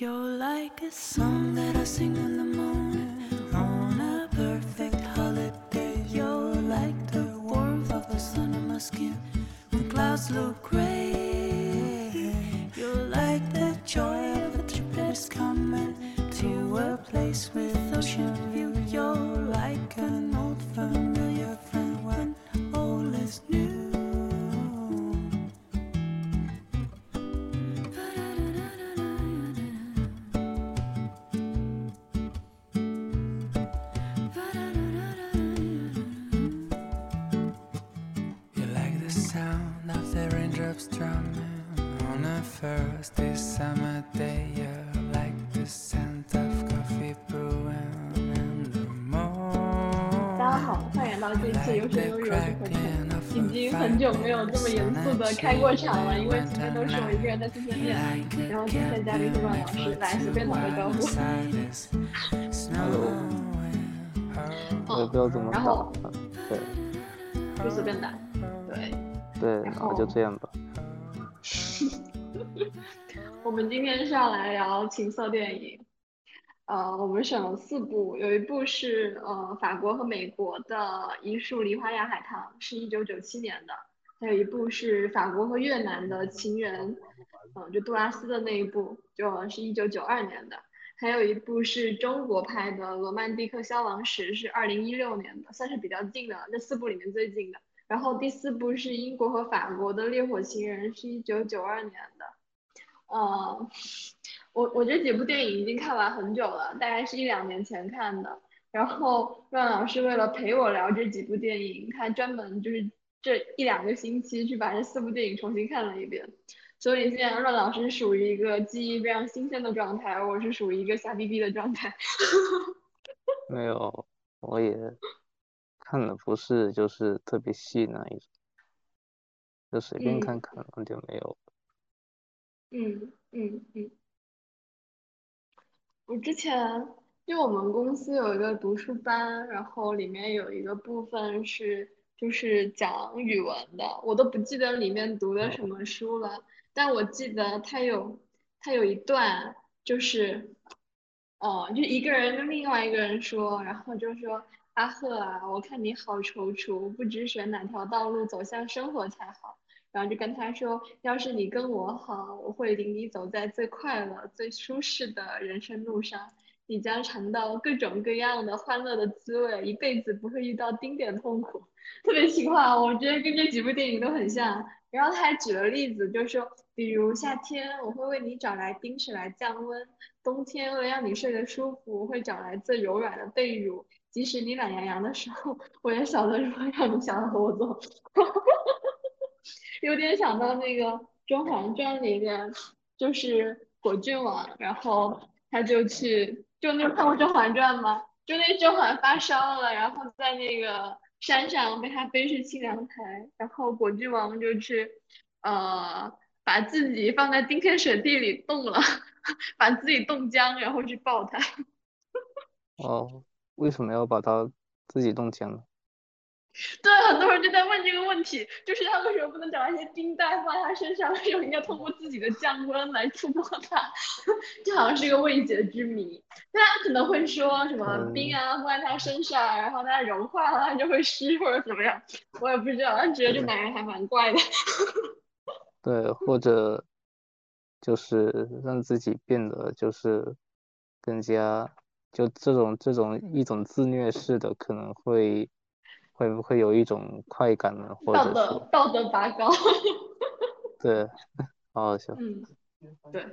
You're like a song that I sing in the morning on a perfect holiday. You're like the warmth of the sun on my skin when clouds look gray. You're like the joy of a trip that's coming to a place with ocean view. You're the raindrops drumming on a first day summer day. Yeah, like the scent of coffee brewing in the 大家好 morning.，欢迎来到这一期有声有语的组合城。Crackling of 已经很久没有这么严肃的开过场了，因为今天都是我一个人在碎碎念。然后今天嘉宾是万老师，来随便打个招呼。Hello 我也不知道怎么打然后，对就随便打。对，对，然后就这样吧。我们今天是要来聊情色电影。呃，我们选了四部，有一部是呃法国和美国的《一树梨花压海棠》，是一九九七年的；还有一部是法国和越南的《情人》，嗯、就杜拉斯的那一部，就是一九九二年的；还有一部是中国拍的《罗曼蒂克消亡史》，是二零一六年的，算是比较近的，这四部里面最近的。然后第四部是英国和法国的《烈火情人》，是一九九二年的。呃，我我这几部电影已经看完很久了，大概是一两年前看的。然后段老师为了陪我聊这几部电影，他专门就是这一两个星期去把这四部电影重新看了一遍。所以现在段老师属于一个记忆非常新鲜的状态，而我是属于一个瞎逼逼的状态。没有，我也看的不是就是特别细那一种，就随便嗯。看看那就没有。嗯嗯嗯，我之前因为我们公司有一个读书班，然后里面有一个部分是就是讲语文的，我都不记得里面读的什么书了，但我记得它有它有一段就是，哦，就一个人跟另外一个人说，然后就说阿赫啊，我看你好踌躇，不知选哪条道路走向生活才好。然后就跟他说，要是你跟我好，我会领你走在最快乐、最舒适的人生路上，你将尝到各种各样的欢乐的滋味，一辈子不会遇到丁点痛苦。特别奇葩，我觉得跟这几部电影都很像。然后他还举了例子，就说，比如夏天我会为你找来冰水来降温，冬天为了让你睡得舒服，我会找来最柔软的被褥，即使你懒洋洋的时候，我也晓得如何让你想和我做。有点想到那个《甄嬛传》里面，就是果郡王，然后他就去，就那看过《甄嬛传》吗？就那甄嬛发烧了，然后在那个山上被他背去清凉台，然后果郡王就去，呃，把自己放在冰天雪地里冻了，把自己冻僵，然后去抱他。哦，为什么要把它自己冻僵呢？对，很多人就在问这个问题，就是他为什么不能找一些冰袋放在他身上，为什么应该通过自己的降温来触摸它？这好像是一个未解之谜。大家可能会说什么嗯冰啊放在他身上，然后它融化了，它就会湿或者怎么样，我也不知道，但觉得这男人还蛮怪的。对，或者就是让自己变得就是更加就这种这种一种自虐式的，可能会会不会有一种快感呢？或道德道德拔高。对，好好笑。嗯，对。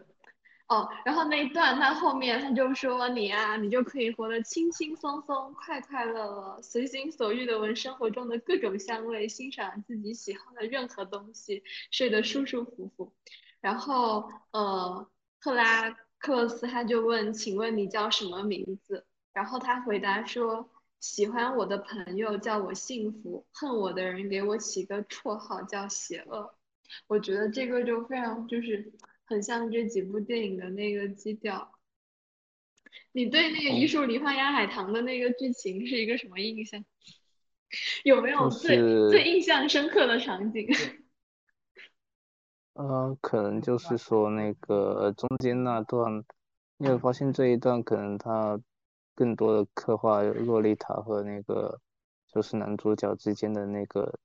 哦，然后那一段他后面他就说你啊，你就可以活得轻轻松松、快快乐乐，随心所欲的闻生活中的各种香味，欣赏自己喜欢的任何东西，睡得舒舒服服。然后呃，克拉克洛斯他就问，请问你叫什么名字？然后他回答说，喜欢我的朋友叫我幸福，恨我的人给我起个绰号叫邪恶。我觉得这个就非常就是很像这几部电影的那个基调。你对那个《一树梨花压海棠》的那个剧情是一个什么印象？有没有就最是最印象深刻的场景？呃，可能就是说那个中间那段你会发现这一段可能他更多的刻画洛丽塔和那个就是男主角之间的那个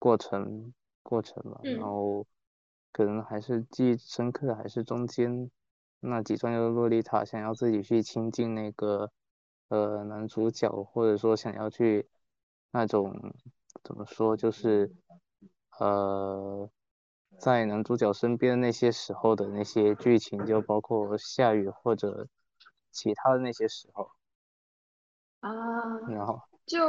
过程过程嘛，嗯然后可能还是记忆深刻的还是中间那几段，就是洛丽塔想要自己去亲近那个呃男主角，或者说想要去那种怎么说就是呃。在男主角身边那些时候的那些剧情，就包括下雨或者其他的那些时候，啊，然后就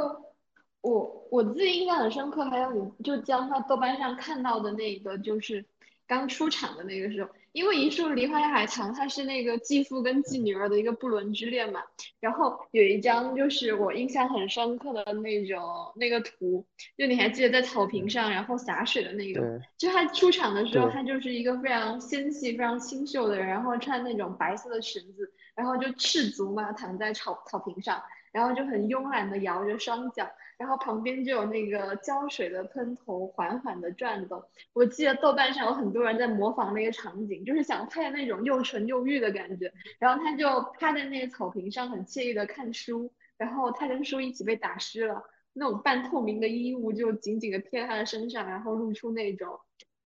我我自己印象很深刻，还有你就将他豆瓣上看到的那个，就是刚出场的那个时候，因为《一树梨花海棠》它是那个继父跟继女儿的一个不伦之恋嘛，然后有一张就是我印象很深刻的那种那个图，就你还记得在草坪上然后洒水的那个，就他出场的时候，他就是一个非常纤细、非常清秀的人，然后穿那种白色的裙子，然后就赤足嘛躺在草草坪上。然后就很慵懒的摇着双脚，然后旁边就有那个浇水的喷头缓缓的转动。我记得豆瓣上有很多人在模仿那个场景，就是想拍那种又纯又欲的感觉。然后他就趴在那个草坪上，很惬意的看书，然后他跟书一起被打湿了，那种半透明的衣物就紧紧的贴在他的身上，然后露出那种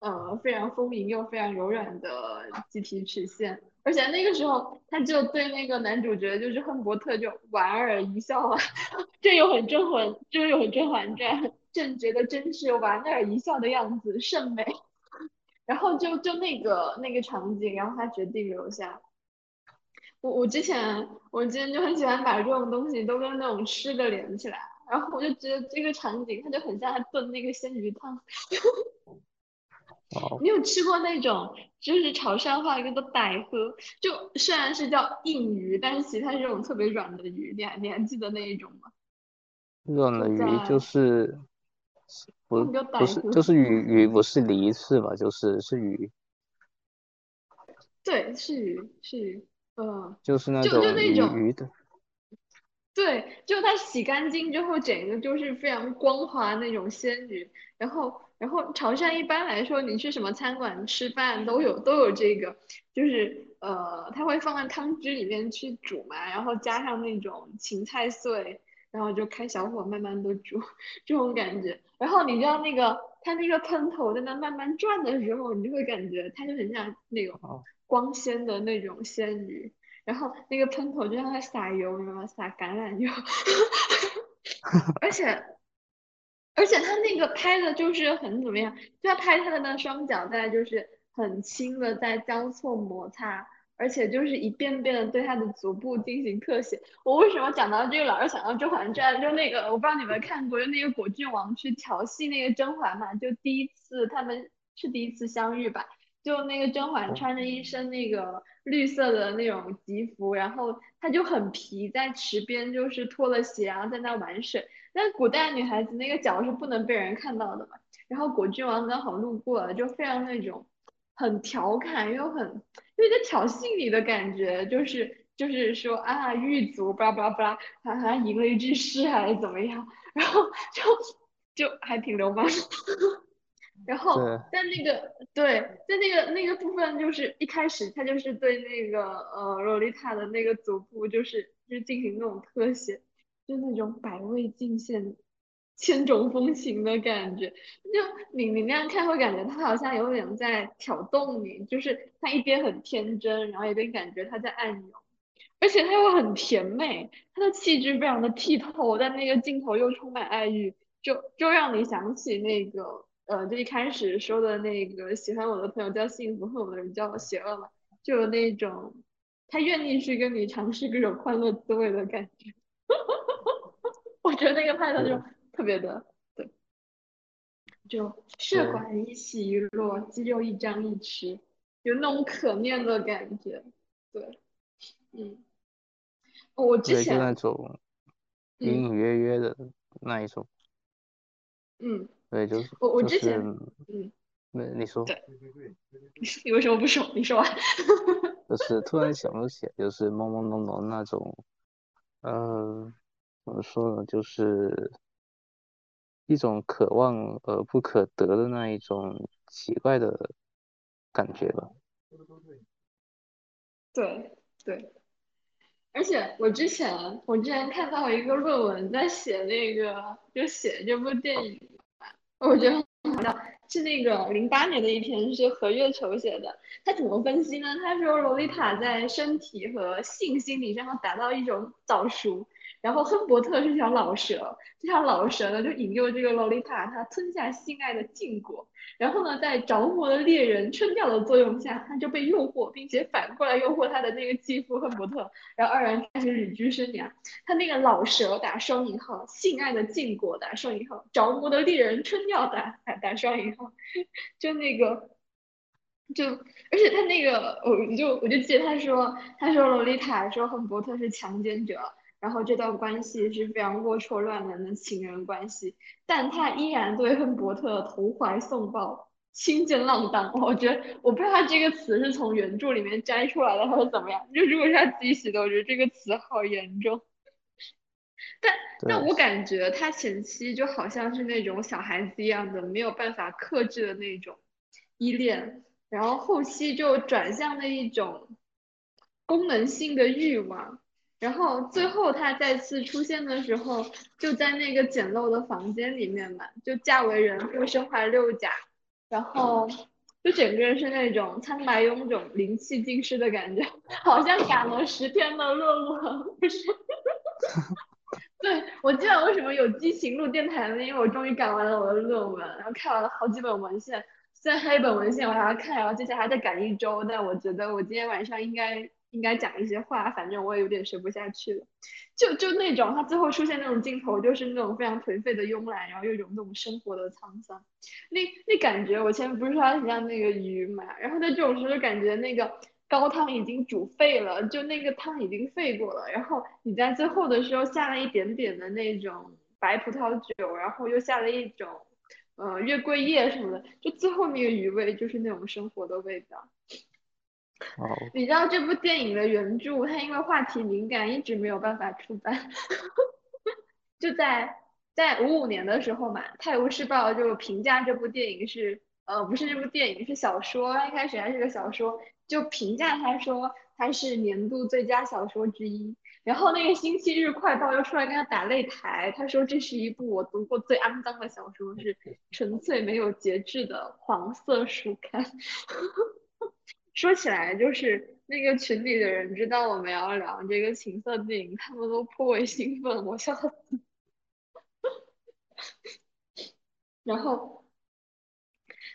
呃非常丰盈又非常柔软的鸡皮曲线。而且那个时候，他就对那个男主角就是亨伯特就莞尔一笑啊，这又很甄嬛，这又很甄嬛传，朕觉得真是莞尔一笑的样子甚美。然后就就那个那个场景，然后他决定留下。我我之前我之前就很喜欢把这种东西都跟那种吃的连起来，然后我就觉得这个场景它就很像他炖那个鲜鱼汤。哦你有吃过那种就是潮汕话叫傣呵，就虽然是叫硬鱼，但是其实它是这种特别软的鱼，你还你还记得那一种吗？软的鱼就是不是就是鱼鱼不是梨是吧？就是是鱼，对，是鱼是鱼，嗯，就就是那种鱼就那种鱼的对，就它洗干净之后，整个就是非常光滑那种鲜鱼。然后，然后潮汕一般来说，你去什么餐馆吃饭都有都有这个，就是呃，它会放在汤汁里面去煮嘛，然后加上那种芹菜碎，然后就开小火慢慢的煮，这种感觉。然后你知道那个它那个喷头在那慢慢转的时候，你就会感觉它就很像那种哦光鲜的那种鲜鱼。然后那个喷头就像在撒油，你知道吗？撒橄榄油，而且而且他那个拍的就是很怎么样？就他拍他的那双脚在就是很轻的在交错摩擦，而且就是一遍遍的对他的足部进行特写。我为什么讲到这个老是想到《甄嬛传》？就那个我不知道你们看过，就那个果郡王去调戏那个甄嬛嘛，就第一次他们是第一次相遇吧。就那个甄嬛穿着一身那个绿色的那种吉服，然后她就很皮，在池边就是脱了鞋，然后在那玩水。但古代女孩子那个脚是不能被人看到的嘛。然后果郡王刚好路过了，就非常那种很调侃又很有点挑衅你的感觉，就是就是说啊狱卒巴拉巴拉巴拉，好像赢了一句诗还是怎么样，然后就就还挺流氓。然后对在那个对，在那个那个部分，就是一开始他就是对那个呃洛丽塔的那个足部，就是就是进行那种特写，就那种百味尽现、千种风情的感觉。就你你那样看会感觉他好像有点在挑逗你，就是他一边很天真，然后一边感觉他在暗涌，而且他又很甜美，他的气质非常的剔透，但那个镜头又充满爱欲，就就让你想起那个。呃，就一开始说的那个喜欢我的朋友叫幸福，恨我的人叫邪恶嘛，就有那种他愿意去跟你尝试各种欢乐滋味的感觉。我觉得那个派头就特别的，对，就血管一起一落，肌肉一张一弛，有那种可念的感觉。对，嗯，我之前，就那，种嗯隐隐约约的那一种，嗯，对，就是我我之前，是嗯，那你说，对 你为什么不说？你说完。就是突然想不起来，就是懵懵懂懂那种，呃，怎么说呢，就是一种可望而不可得的那一种奇怪的感觉吧。对，对。而且我之前我之前看到一个论文在写那个就写这部电影，我觉得很好笑，是那个零八年的一篇是何月球写的。他怎么分析呢？他说洛丽塔在身体和性心理上达到一种早熟。然后亨伯特是条老蛇，这条老蛇呢就引诱这个洛丽塔，她吞下性爱的禁果。然后呢，在着魔的猎人春调的作用下，她就被诱惑，并且反过来诱惑她的那个继父亨伯特，然后二人开始旅居生涯。他那个老蛇打双引号，性爱的禁果打双引号，着魔的猎人春调打打打双引号，就那个，就而且他那个，我就我就记得他说，他说洛丽塔说亨伯特是强奸者。然后这段关系是非常龌龊乱伦的情人关系，但他依然对亨伯特投怀送抱、倾尽浪荡。我觉得我不知道他这个词是从原著里面摘出来的还是怎么样。就如果是他自己写的，我觉得这个词好严重。但但我感觉他前期就好像是那种小孩子一样的，没有办法克制的那种依恋，然后后期就转向了一种功能性的欲望。然后最后他再次出现的时候，就在那个简陋的房间里面嘛，就嫁为人妇，身怀六甲，然后就整个人是那种苍白臃肿、灵气尽失的感觉，好像赶了十天的乐乐，不是？对，我记得为什么有激情录电台呢？因为我终于赶完了我的论文，然后看完了好几本文献，虽然还有一本文献我还要看，然后接下来还在赶一周，但我觉得我今天晚上应该。应该讲一些话，反正我也有点学不下去了。就就那种他最后出现那种镜头，就是那种非常颓废的慵懒，然后又有那种生活的沧桑。那那感觉，我前面不是说他很像那个鱼嘛？然后在这种时候，感觉那个高汤已经煮沸了，就那个汤已经沸过了。然后你在最后的时候下了一点点的那种白葡萄酒，然后又下了一种呃月桂叶什么的，就最后那个余味就是那种生活的味道。你知道这部电影的原著，它因为话题敏感，一直没有办法出版。就在在五五年的时候嘛，《泰晤士报》就评价这部电影是，呃，不是这部电影是小说，一开始还是个小说，就评价他说它是年度最佳小说之一。然后那个《星期日快报》又出来跟他打擂台，他说这是一部我读过最肮脏的小说，是纯粹没有节制的黄色书刊。说起来，就是那个群里的人知道我们要聊这个情色电影，他们都颇为兴奋，我笑死。然后，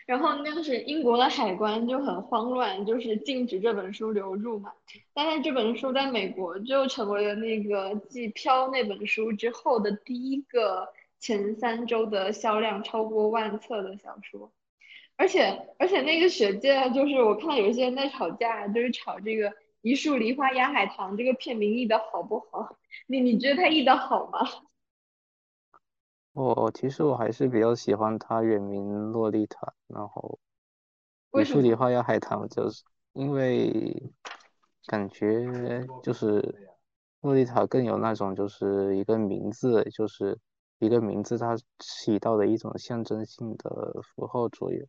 然后那个是英国的海关就很慌乱，就是禁止这本书流入嘛。但是这本书在美国就成为了那个继《飘》那本书之后的第一个前三周的销量超过万册的小说。而且而且那个学界就是我看到有些人在吵架，就是吵这个《一树梨花压海棠》这个片名译的好不好？你你觉得他译的好吗？我其实我还是比较喜欢他原名《洛丽塔》，然后《一树梨花压海棠》就是因为感觉就是洛丽塔更有那种就是一个名字，就是一个名字它起到的一种象征性的符号作用。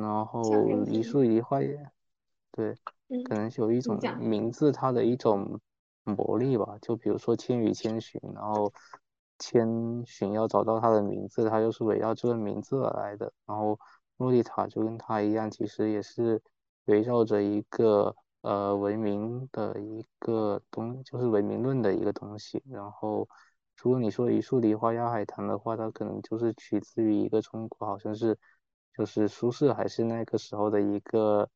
然后一树一花也，对，可能有一种名字它的一种魔力吧。就比如说《千与千寻》，然后千寻要找到他的名字，他就是围绕这个名字而来的。然后洛丽塔就跟他一样，其实也是围绕着一个呃文明的一个东，就是文明论的一个东西。然后如果你说一树梨花压海棠的话，它可能就是取自于一个中国，好像是。就是苏轼还是那个时候的一个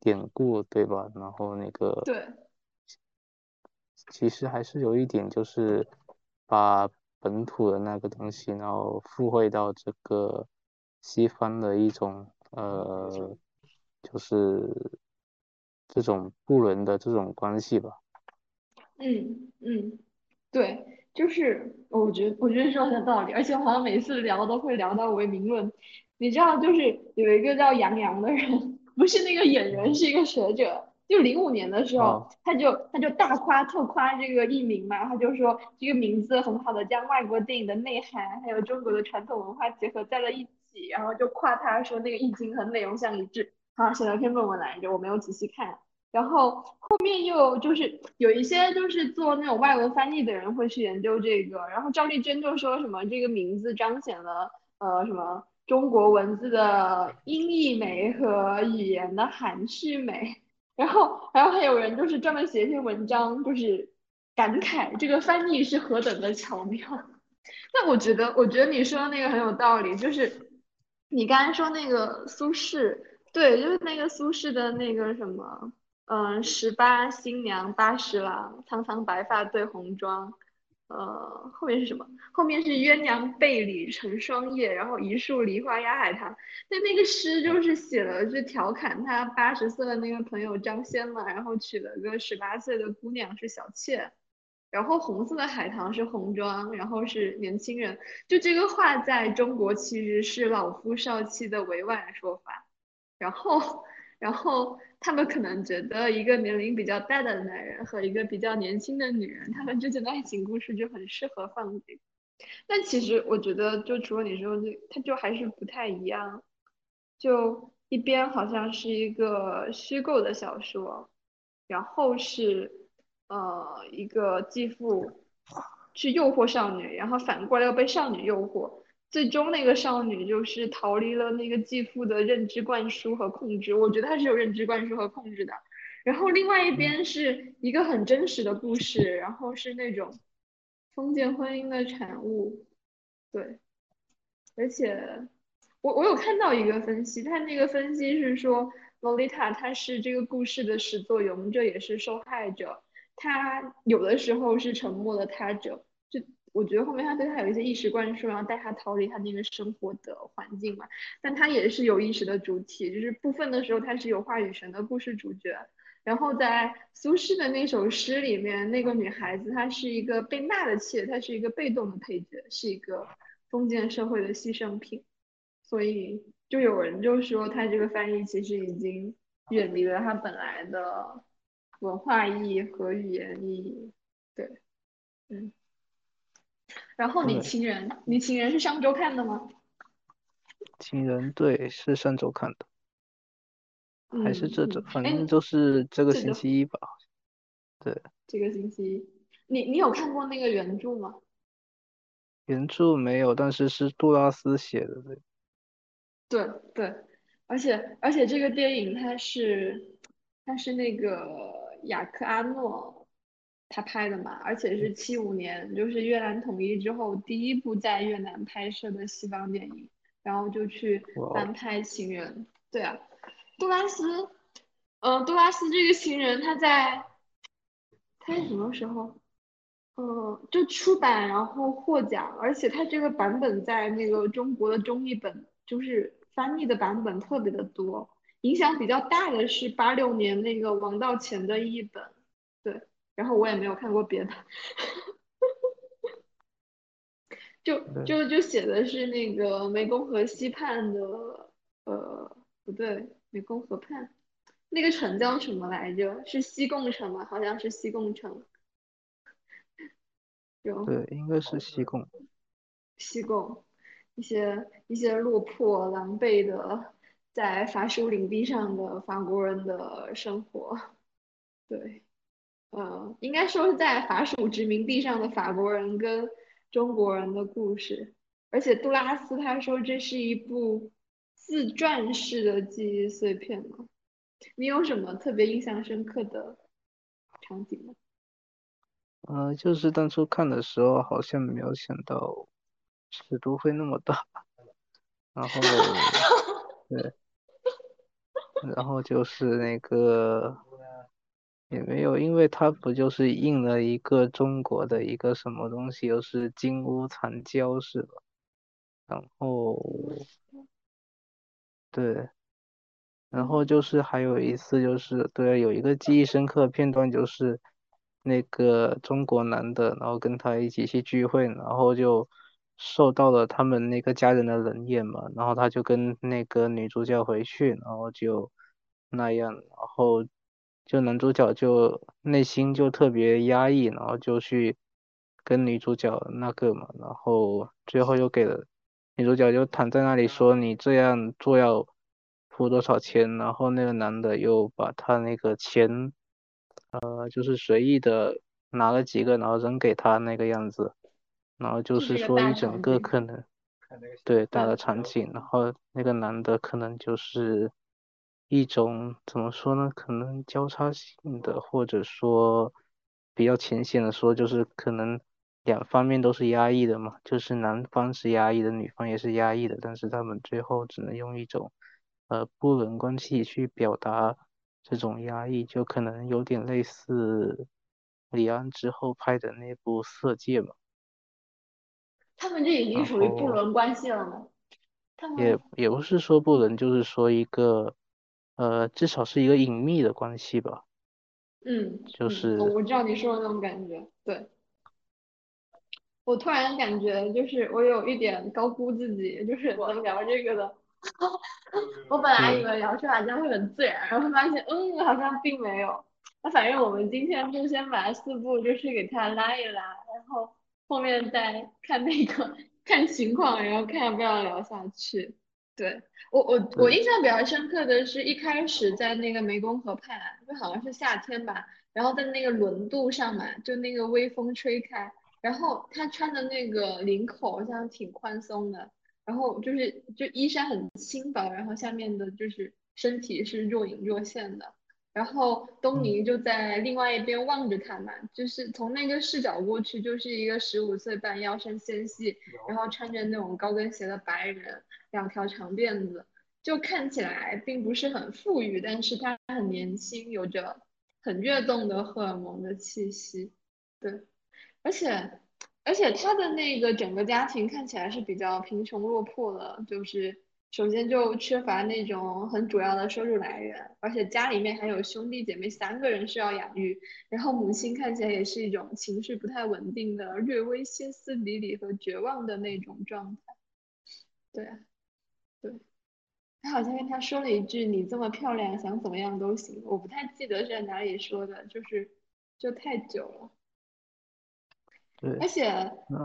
典故，对吧？然后那个对，其实还是有一点，就是把本土的那个东西，然后附会到这个西方的一种呃，就是这种不伦的这种关系吧。嗯嗯，对，就是我觉得我觉得说的道理，而且好像每次聊都会聊到唯名论。你知道，就是有一个叫杨洋的人，不是那个演员，是一个学者。就零五年的时候，他就他就大夸特夸这个艺名嘛，他就说这个名字很好的将外国电影的内涵还有中国的传统文化结合在了一起，然后就夸他说那个易经和内容相一致。啊，写了篇论文来着，我没有仔细看。然后后面又就是有一些就是做那种外文翻译的人会去研究这个，然后赵丽珍就说什么这个名字彰显了呃什么中国文字的音译美和语言的含蓄美，然后然后还有人就是专门写一篇文章，就是感慨这个翻译是何等的巧妙。那我觉得我觉得你说的那个很有道理，就是你刚才说那个苏轼，对，就是那个苏轼的那个什么。嗯，十八新娘八十郎，苍苍白发对红妆。呃，后面是什么？后面是鸳鸯被里成双夜，然后一树梨花压海棠。那那个诗就是写了，是调侃他八十岁的那个朋友张先嘛，然后娶了个十八岁的姑娘是小妾，然后红色的海棠是红妆，然后是年轻人。就这个话在中国其实是老夫少妻的委婉说法，然后。然后他们可能觉得一个年龄比较大的男人和一个比较年轻的女人，他们之间的爱情故事就很适合放这个。但其实我觉得，就除了你说这，它就还是不太一样。就一边好像是一个虚构的小说，然后是呃一个继父去诱惑少女，然后反过来又被少女诱惑。最终那个少女就是逃离了那个继父的认知灌输和控制，我觉得她是有认知灌输和控制的。然后另外一边是一个很真实的故事，然后是那种封建婚姻的产物，对。而且我我有看到一个分析，他那个分析是说洛丽塔她是这个故事的始作俑者，也是受害者，她有的时候是沉默的他者。我觉得后面他对他有一些意识灌输，然后带他逃离他那个生活的环境嘛。但他也是有意识的主体，就是部分的时候他是有话语权的故事主角。然后在苏轼的那首诗里面，那个女孩子她是一个被纳的妾，她是一个被动的配角，是一个封建社会的牺牲品。所以就有人就说他这个翻译其实已经远离了他本来的文化意义和语言意义。对，嗯。然后你情人，你情人是上周看的吗？情人对，是上周看的，还是这周，反正就是这个星期一吧。对，这个星期一，你你有看过那个原著吗？原著没有，但是是杜拉斯写的，对。对对，而且而且这个电影它是它是那个雅克阿诺。他拍的嘛，而且是七五年，就是越南统一之后第一部在越南拍摄的西方电影，然后就去翻拍《情人》。对啊，杜拉斯，嗯，杜拉斯这个情人他在，他是什么时候？呃，就出版然后获奖，而且他这个版本在那个中国的中译本，就是翻译的版本特别的多。影响比较大的是八六年那个王道乾的译本，对。然后我也没有看过别的，就就就写的是那个湄公河西畔的，呃，不对，湄公河畔那个城叫什么来着？是西贡城吗？好像是西贡城。有对，应该是西贡。西贡，一些一些落魄狼狈的在法属领地上的法国人的生活，对。呃，应该说是在法属殖民地上的法国人跟中国人的故事，而且杜拉斯他说这是一部自传式的记忆碎片嘛？你有什么特别印象深刻的场景吗？呃，就是当初看的时候好像没有想到尺度会那么大，然后 对，然后就是那个。也没有，因为它不就是印了一个中国的一个什么东西，又是金屋藏娇是吧？然后，对，然后就是还有一次就是对，有一个记忆深刻片段就是那个中国男的，然后跟他一起去聚会，然后就受到了他们那个家人的冷眼嘛，然后他就跟那个女主角回去，然后就那样，然后。就男主角就内心就特别压抑，然后就去跟女主角那个嘛，然后最后又给了女主角就躺在那里说你这样做要付多少钱，然后那个男的又把他那个钱，呃，就是随意的拿了几个，然后扔给他那个样子，然后就是说一整个可能，对大的场景，然后那个男的可能就是一种怎么说呢？可能交叉性的，或者说比较浅显的说，就是可能两方面都是压抑的嘛，就是男方是压抑的，女方也是压抑的，但是他们最后只能用一种。呃，不伦关系去表达这种压抑，就可能有点类似李安之后拍的那部《色戒》嘛。他们这已经属于不伦关系了吗？也也不是说不伦，就是说一个，呃，至少是一个隐秘的关系吧。嗯，就是。我知道你说的那种感觉，对。我突然感觉就是我有一点高估自己，就是能聊这个的。我本来以为聊出来将会很自然，然后发现，嗯，好像并没有。那反正我们今天就先把四部就是给它拉一拉，然后后面再看那个 看情况，然后看要不要聊下去。对我我我印象比较深刻的是一开始在那个湄公河畔，就好像是夏天吧，然后在那个轮渡上嘛，就那个微风吹开，然后他穿的那个领口好像挺宽松的。然后就是就衣衫很轻薄，然后下面的就是身体是若隐若现的。然后东尼就在另外一边望着他们，就是从那个视角过去，就是一个十五岁半、腰身纤细，然后穿着那种高跟鞋的白人，两条长辫子，就看起来并不是很富裕，但是他很年轻，有着很跃动的荷尔蒙的气息。对，而且。而且他的那个整个家庭看起来是比较贫穷落魄的，就是首先就缺乏那种很主要的收入来源，而且家里面还有兄弟姐妹三个人需要养育，然后母亲看起来也是一种情绪不太稳定的、略微歇斯底里和绝望的那种状态。对，对，他好像跟他说了一句：“你这么漂亮，想怎么样都行。”我不太记得是在哪里说的，就是就太久了。而且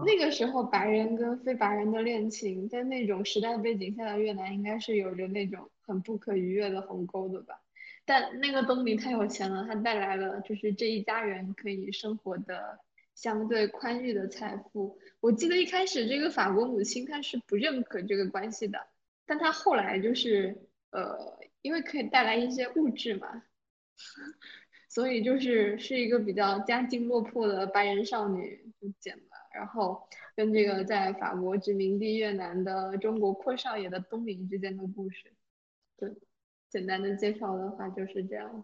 那个时候，白人跟非白人的恋情，在那种时代背景下的越南，应该是有着那种很不可逾越的鸿沟的吧。但那个东尼太有钱了，他带来了就是这一家人可以生活的相对宽裕的财富。我记得一开始这个法国母亲她是不认可这个关系的，但她后来就是呃，因为可以带来一些物质嘛。所以就是是一个比较家境落魄的白人少女就捡了，然后跟这个在法国殖民地越南的中国阔少爷的东林之间的故事。对，简单的介绍的话就是这样。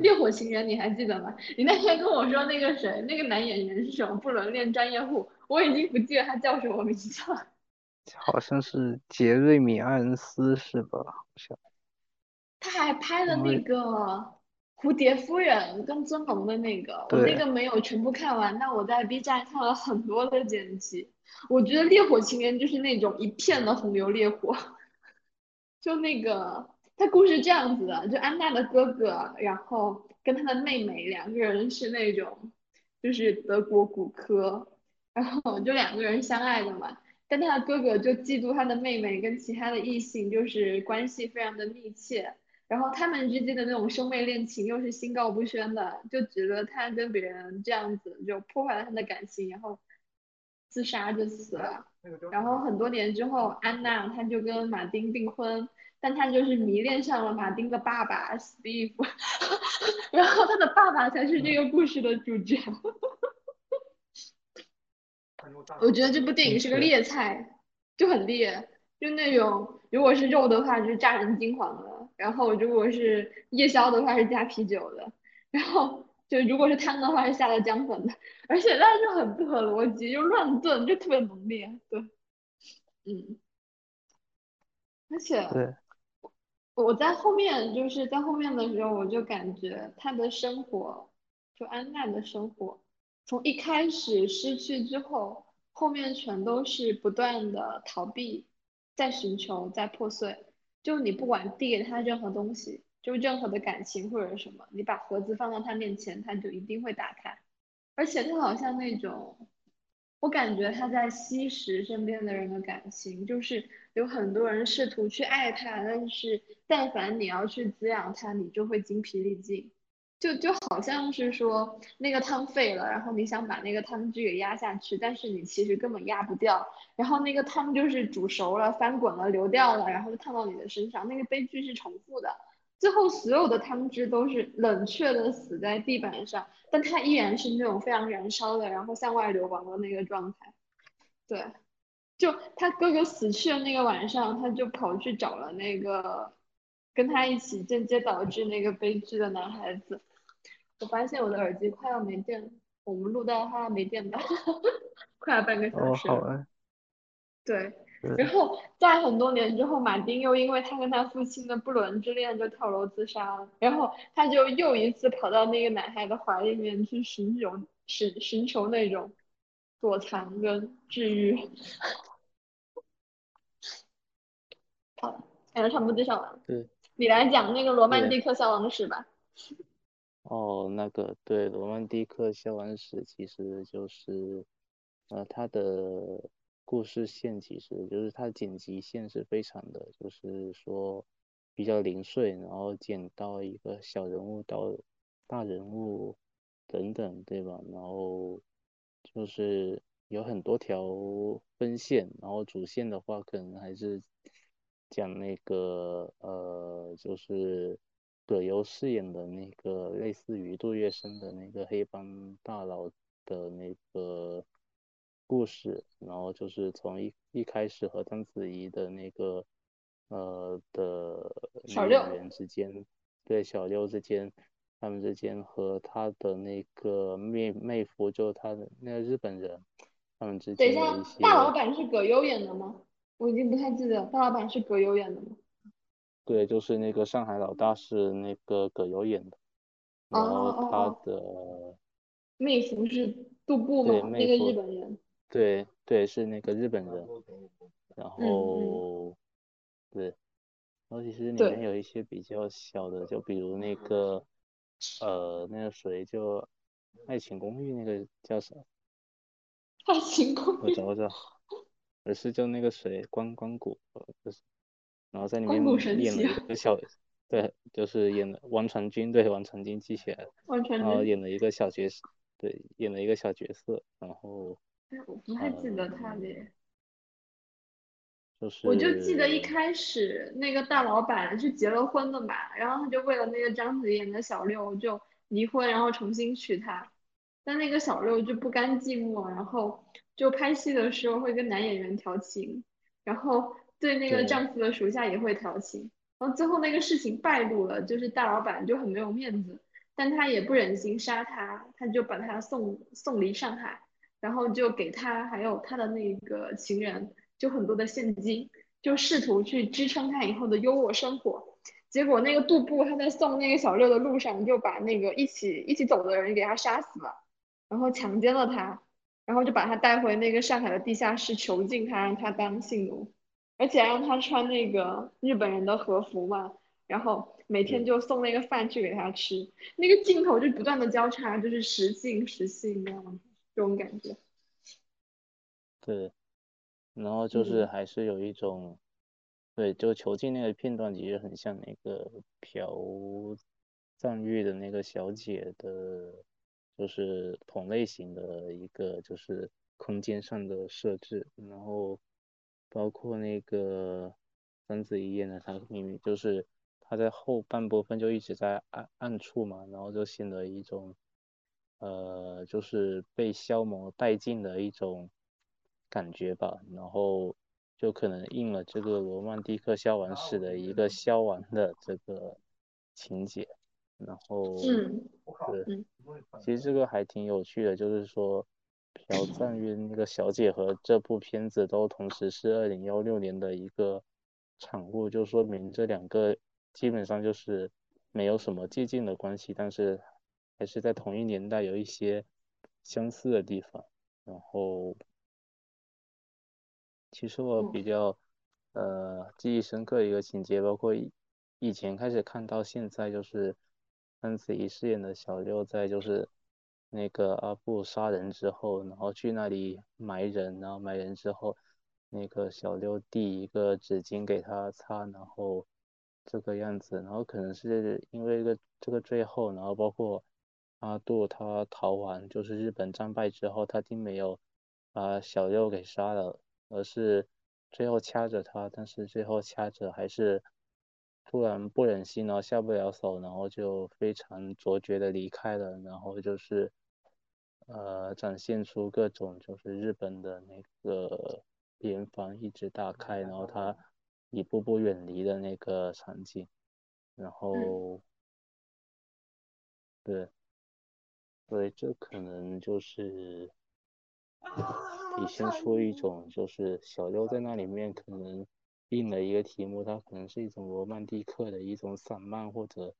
烈火情人你还记得吗？你那天跟我说那个谁，那个男演员是什么？不伦恋专业户，我已经不记得他叫什么名字了。好像是杰瑞米·艾恩斯是吧？好像。他还拍了那个。蝴蝶夫人跟尊龙的那个，我那个没有全部看完，但我在 B 站看了很多的剪辑。我觉得《烈火情缘》就是那种一片的红油烈火。就那个，他故事这样子的，就安娜的哥哥，然后跟他的妹妹两个人是那种，就是德国骨科，然后就两个人相爱的嘛。但他的哥哥就嫉妒他的妹妹跟其他的异性就是关系非常的密切。然后他们之间的那种兄妹恋情又是心照不宣的，就觉得他跟别人这样子就破坏了他的感情，然后自杀就死了。然后很多年之后，安娜她就跟马丁订婚，但她就是迷恋上了马丁的爸爸 Steve，然后他的爸爸才是这个故事的主角。我觉得这部电影是个烈菜，就很烈，就那种如果是肉的话，就是炸人金黄的。然后如果是夜宵的话是加啤酒的，然后就如果是汤的话是下了姜粉的，而且那是就很不合逻辑，就乱炖，就特别浓烈，对，嗯，而且我在后面就是在后面的时候，我就感觉他的生活，就安娜的生活，从一开始失去之后，后面全都是不断的逃避，在寻求，在破碎。就你不管递给他任何东西，就任何的感情或者什么，你把盒子放到他面前，他就一定会打开。而且他好像那种，我感觉他在吸食身边的人的感情，就是有很多人试图去爱他，但是但凡你要去滋养他，你就会精疲力尽。就就好像是说那个汤沸了，然后你想把那个汤汁给压下去，但是你其实根本压不掉，然后那个汤就是煮熟了、翻滚了、流掉了，然后就烫到你的身上，那个悲剧是重复的。最后所有的汤汁都是冷却的死在地板上，但它依然是那种非常燃烧的，然后向外流亡的那个状态。对，就他哥哥死去的那个晚上，他就跑去找了那个。跟他一起间接导致那个悲剧的男孩子，我发现我的耳机快要没电了，我们录到他没电了，快要半个小时。哦，好啊。对，然后在很多年之后，马丁又因为他跟他父亲的不伦之恋就跳楼自杀了，然后他就又一次跑到那个男孩的怀里面去寻求寻寻求那种躲藏跟治愈。好了，感觉差不多介绍完了。对。你来讲那个罗曼蒂克消亡史吧。哦，那个对，罗曼蒂克消亡史其实就是，呃，它的故事线其实就是它剪辑线是非常的，就是说比较零碎，然后剪到一个小人物到大人物等等，对吧？然后就是有很多条分线，然后主线的话可能还是。讲那个呃，就是葛优饰演的那个类似于杜月笙的那个黑帮大佬的那个故事，然后就是从一一开始和章子怡的那个呃的小六之间，对小六之间，他们之间和他的那个妹妹夫，就他的那个日本人，他们之间等一下。大老板是葛优演的吗？我已经不太记得大老板是葛优演的吗？对，就是那个上海老大是那个葛优演的，然后他的妹夫是杜布嘛，那个日本人。对对，是那个日本人。然后，对，然后其实里面有一些比较小的，就比如那个呃那个谁就《爱情公寓》那个叫什么？爱情公寓。我找找。而是就那个谁关关谷，就是，然后在里面演了一个小，对，就是演了王传君，对，王传君记起来了，然后演了一个小角色，对，演了一个小角色，然后，我不太记得他的，就是，我就记得一开始那个大老板是结了婚的嘛，然后他就为了那个章子怡演的小六就离婚，然后重新娶她，但那个小六就不甘寂寞，然后。就拍戏的时候会跟男演员调情，然后对那个丈夫的属下也会调情，然后最后那个事情败露了，就是大老板就很没有面子，但他也不忍心杀他，他就把他送送离上海，然后就给他还有他的那个情人就很多的现金，就试图去支撑他以后的优渥生活，结果那个杜布他在送那个小六的路上就把那个一起一起走的人给他杀死了，然后强奸了他。然后就把他带回那个上海的地下室囚禁他，让他当性奴，而且让他穿那个日本人的和服嘛，然后每天就送那个饭去给他吃，那个镜头就不断的交叉，就是实性实性那样这种感觉。对，然后就是还是有一种，对，就囚禁那个片段其实很像那个朴赞玉的那个小姐的。就是同类型的一个，就是空间上的设置，然后包括那个章子怡演的他明明就是他在后半部分就一直在暗暗处嘛，然后就显得一种呃，就是被消磨殆尽的一种感觉吧，然后就可能应了这个罗曼蒂克消亡史的一个消亡的这个情节。然后，嗯，对，其实这个还挺有趣的，就是说，朴赞郁那个小姐和这部片子都同时是二零幺六年的一个产物，就说明这两个基本上就是没有什么借鉴的关系，但是还是在同一年代有一些相似的地方。然后，其实我比较呃记忆深刻一个情节，包括以前开始看到现在就是。章子怡饰演的小六在就是那个阿布杀人之后，然后去那里埋人，然后埋人之后，那个小六递一个纸巾给他擦，然后这个样子，然后可能是因为一个这个最后，然后包括阿杜他逃完，就是日本战败之后，他并没有把小六给杀了，而是最后掐着他，但是最后掐着还是。突然不忍心，然后下不了手，然后就非常卓绝的离开了，然后就是，呃，展现出各种就是日本的那个边防一直打开，然后他一步步远离的那个场景，然后，对，所以，这可能就是体现出一种就是小六在那里面可能。定了一个题目，它可能是一种罗曼蒂克的一种散漫或者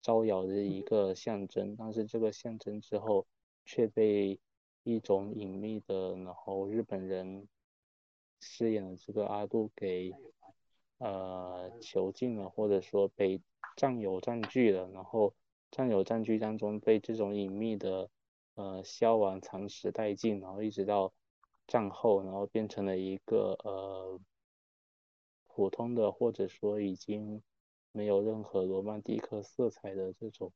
招摇的一个象征，但是这个象征之后却被一种隐秘的，然后日本人饰演的这个阿杜给呃囚禁了，或者说被占有占据了，然后占有占据当中被这种隐秘的呃消亡蚕食殆尽，然后一直到战后，然后变成了一个呃。普通的，或者说已经没有任何罗曼蒂克色彩的这种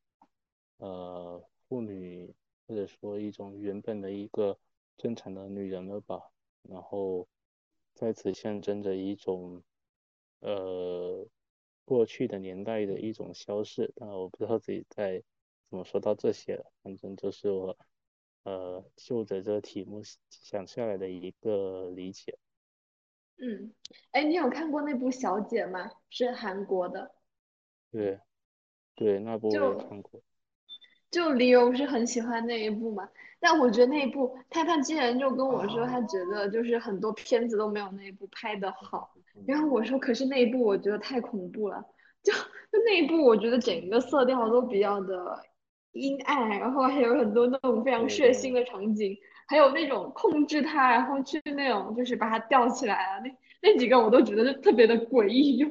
呃妇女，或者说一种原本的一个正常的女人了吧。然后在此象征着一种呃过去的年代的一种消逝。但我不知道自己在怎么说到这些了，反正就是我呃就着这个题目想下来的一个理解。嗯，哎，你有看过那部《小姐》吗？是韩国的。对，对，那部我也看过。就李由是很喜欢那一部嘛，但我觉得那一部，他他竟然就跟我说，他觉得就是很多片子都没有那一部拍的好。然后我说，可是那一部我觉得太恐怖了，就就那一部，我觉得整个色调都比较的阴暗，然后还有很多那种非常血腥的场景。还有那种控制他，然后去那种就是把他吊起来啊，那那几个我都觉得就特别的诡异，就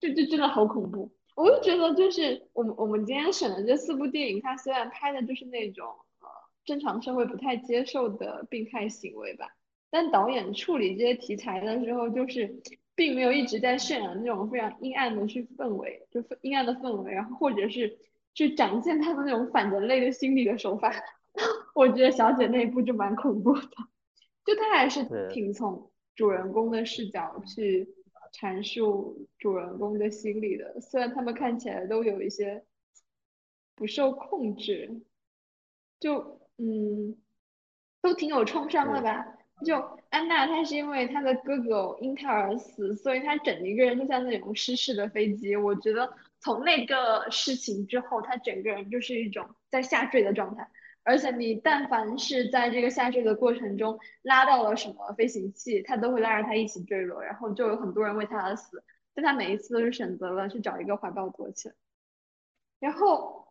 就就真的好恐怖。我就觉得就是我们我们今天选的这四部电影，它虽然拍的就是那种呃正常社会不太接受的病态行为吧，但导演处理这些题材的时候，就是并没有一直在渲染那种非常阴暗的去氛围，就阴暗的氛围，然后或者是去展现他的那种反人类的心理的手法。我觉得小姐那一部就蛮恐怖的，就她还是挺从主人公的视角去阐述主人公的心理的，虽然他们看起来都有一些不受控制，就嗯，都挺有创伤的吧。就安娜，她是因为她的哥哥因她而死，所以她整一个人就像那种失事的飞机。我觉得从那个事情之后，她整个人就是一种在下坠的状态。而且你但凡是在这个下坠的过程中拉到了什么飞行器，它都会拉着它一起坠落，然后就有很多人为他而死。但他每一次都是选择了去找一个怀抱躲起来。然后，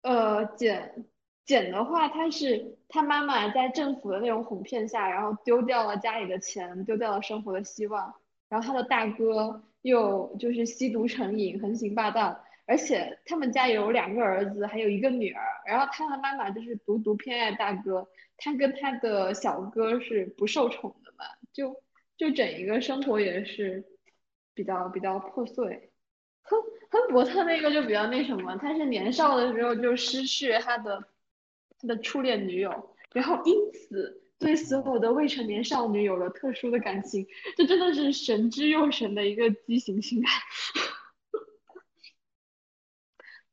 呃，简简的话，他是他妈妈在政府的那种哄骗下，然后丢掉了家里的钱，丢掉了生活的希望。然后他的大哥又就是吸毒成瘾，横行霸道。而且他们家有两个儿子，还有一个女儿。然后他的妈妈就是独独偏爱大哥，他跟他的小哥是不受宠的嘛，就就整一个生活也是比较比较破碎。亨亨伯特那个就比较那什么，他是年少的时候就失去他的他的初恋女友，然后因此对所有的未成年少女有了特殊的感情，这真的是神之又神的一个畸形性爱。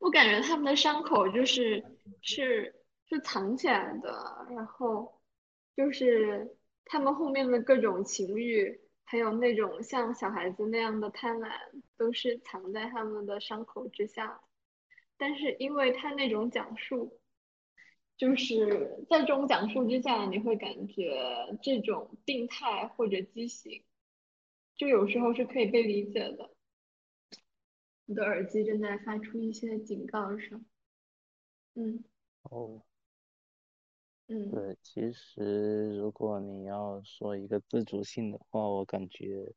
我感觉他们的伤口就是是是藏起来的，然后就是他们后面的各种情欲，还有那种像小孩子那样的贪婪，都是藏在他们的伤口之下。但是因为他那种讲述，就是在这种讲述之下，你会感觉这种病态或者畸形，就有时候是可以被理解的。我的耳机正在发出一些警告声。嗯。哦。嗯。对，其实如果你要说一个自主性的话，我感觉，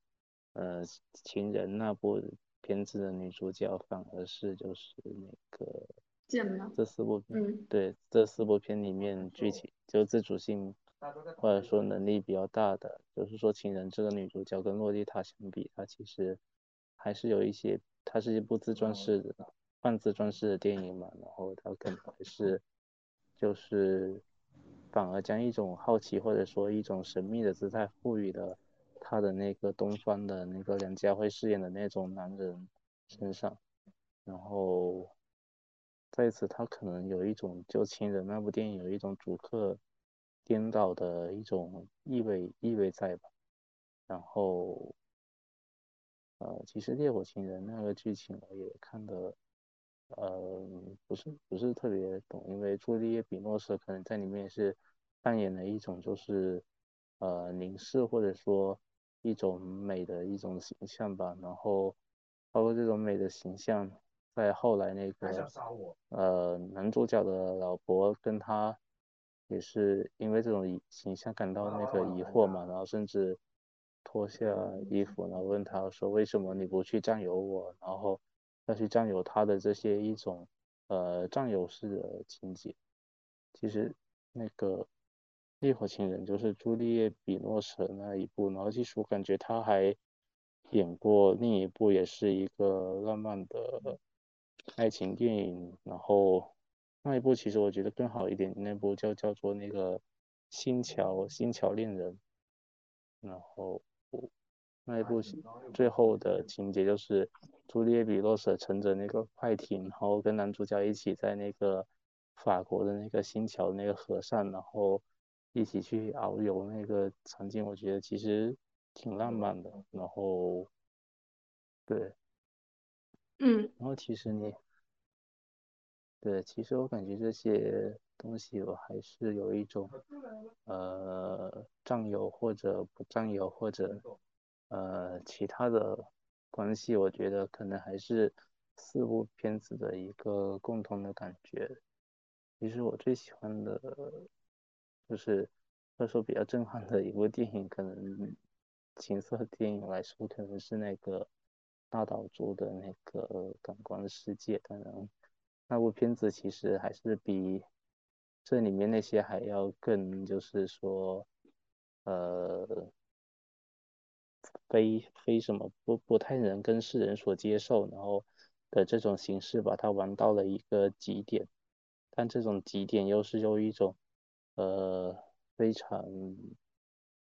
呃，情人那部片子的女主角反而是就是那个剑吗？这四部嗯对这四部片里面剧情就自主性或者说能力比较大的，就是说情人这个女主角跟洛丽塔相比，她其实还是有一些，它是一部自传式的半自传式的电影嘛，然后它可能还是就是反而将一种好奇或者说一种神秘的姿态赋予了他的那个东方的那个梁家辉饰演的那种男人身上，然后在此他可能有一种就情人那部电影有一种主客颠倒的一种意味意味在吧，然后呃其实烈火情人那个剧情我也看的。呃，不是不是特别懂，因为朱丽叶·比诺什可能在里面是扮演了一种就是呃凝视或者说一种美的一种形象吧，然后包括这种美的形象，在后来那个呃男主角的老婆跟他也是因为这种形象感到那个疑惑嘛，然后甚至脱下衣服，然后问他说为什么你不去占有我，然后。要去占有他的这些一种呃占有式的情节，其实那个《烈火情人》就是朱丽叶·比诺什那一部，然后其实我感觉他还演过另一部，也是一个浪漫的爱情电影，然后那一部其实我觉得更好一点，那部叫叫做那个《新桥新桥恋人》，然后。那一部最后的情节就是朱丽叶·比洛舍乘着那个快艇，然后跟男主角一起在那个法国的那个新桥那个河上，然后一起去遨游那个场景，我觉得其实挺浪漫的。然后，对，嗯，然后其实你，对，其实我感觉这些东西我还是有一种呃占有或者不占有或者。呃，其他的关系，我觉得可能还是四部片子的一个共同的感觉。其实我最喜欢的，就是要说比较震撼的一部电影，可能情色电影来说，可能是那个大岛渚的那个《感官世界》。当然，那部片子其实还是比这里面那些还要更，就是说，呃。非非什么不不太能跟世人所接受，然后的这种形式把它玩到了一个极点，但这种极点又是用一种呃非常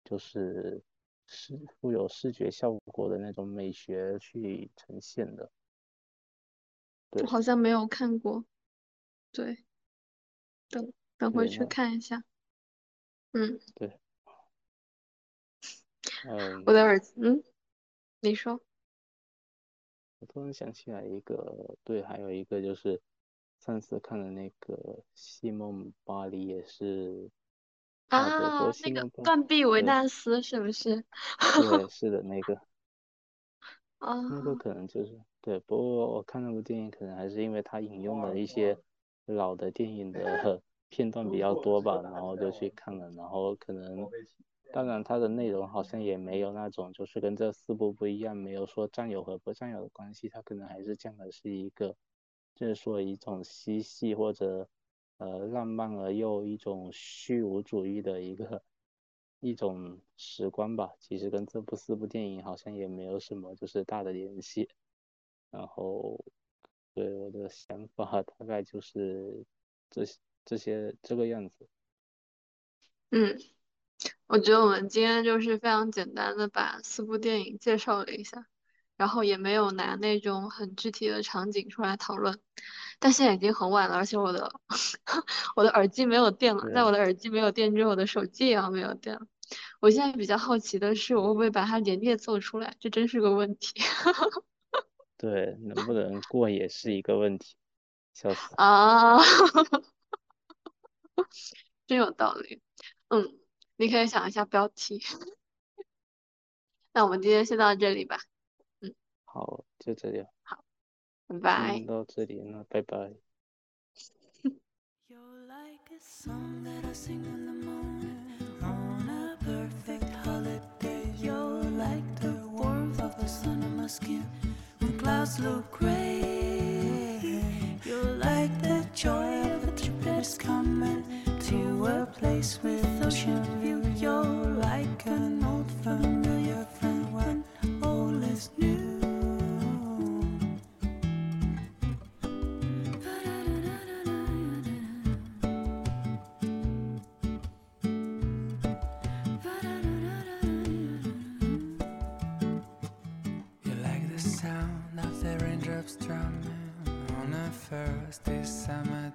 就是视富有视觉效果的那种美学去呈现的。我好像没有看过，对，等等回去看一下。嗯。对。嗯，我的耳机，嗯，你说。我突然想起来一个，对，还有一个就是上次看的那个《西蒙巴黎》也是。啊，那个断臂维纳斯是不是？对，是的那个。啊。那个可能就是对，不过我看那部电影可能还是因为他引用了一些老的电影的 片段比较多吧，然后就去看了，然后可能。当然，它的内容好像也没有那种，就是跟这四部不一样，没有说占有和不占有的关系，它可能还是讲的是一个，就是说一种嬉戏或者呃浪漫而又一种虚无主义的一个一种时光吧。其实跟这部四部电影好像也没有什么就是大的联系。然后，对我的想法大概就是这些这些这个样子。嗯。我觉得我们今天就是非常简单的把四部电影介绍了一下，然后也没有拿那种很具体的场景出来讨论。但现在已经很晚了，而且我的 我的耳机没有电了，在我的耳机没有电之后，我的手机也要没有电了。我现在比较好奇的是，我会不会把它连夜做出来？这真是个问题。对，能不能过也是一个问题。笑死。啊，真有道理。嗯。你可以想一下标题。那我们今天先到这里吧。嗯，好，就这样。好，拜拜。到这里，那拜拜。Place with ocean view. You're like an old familiar friend when all is new. You like the sound of the raindrops drumming on a first December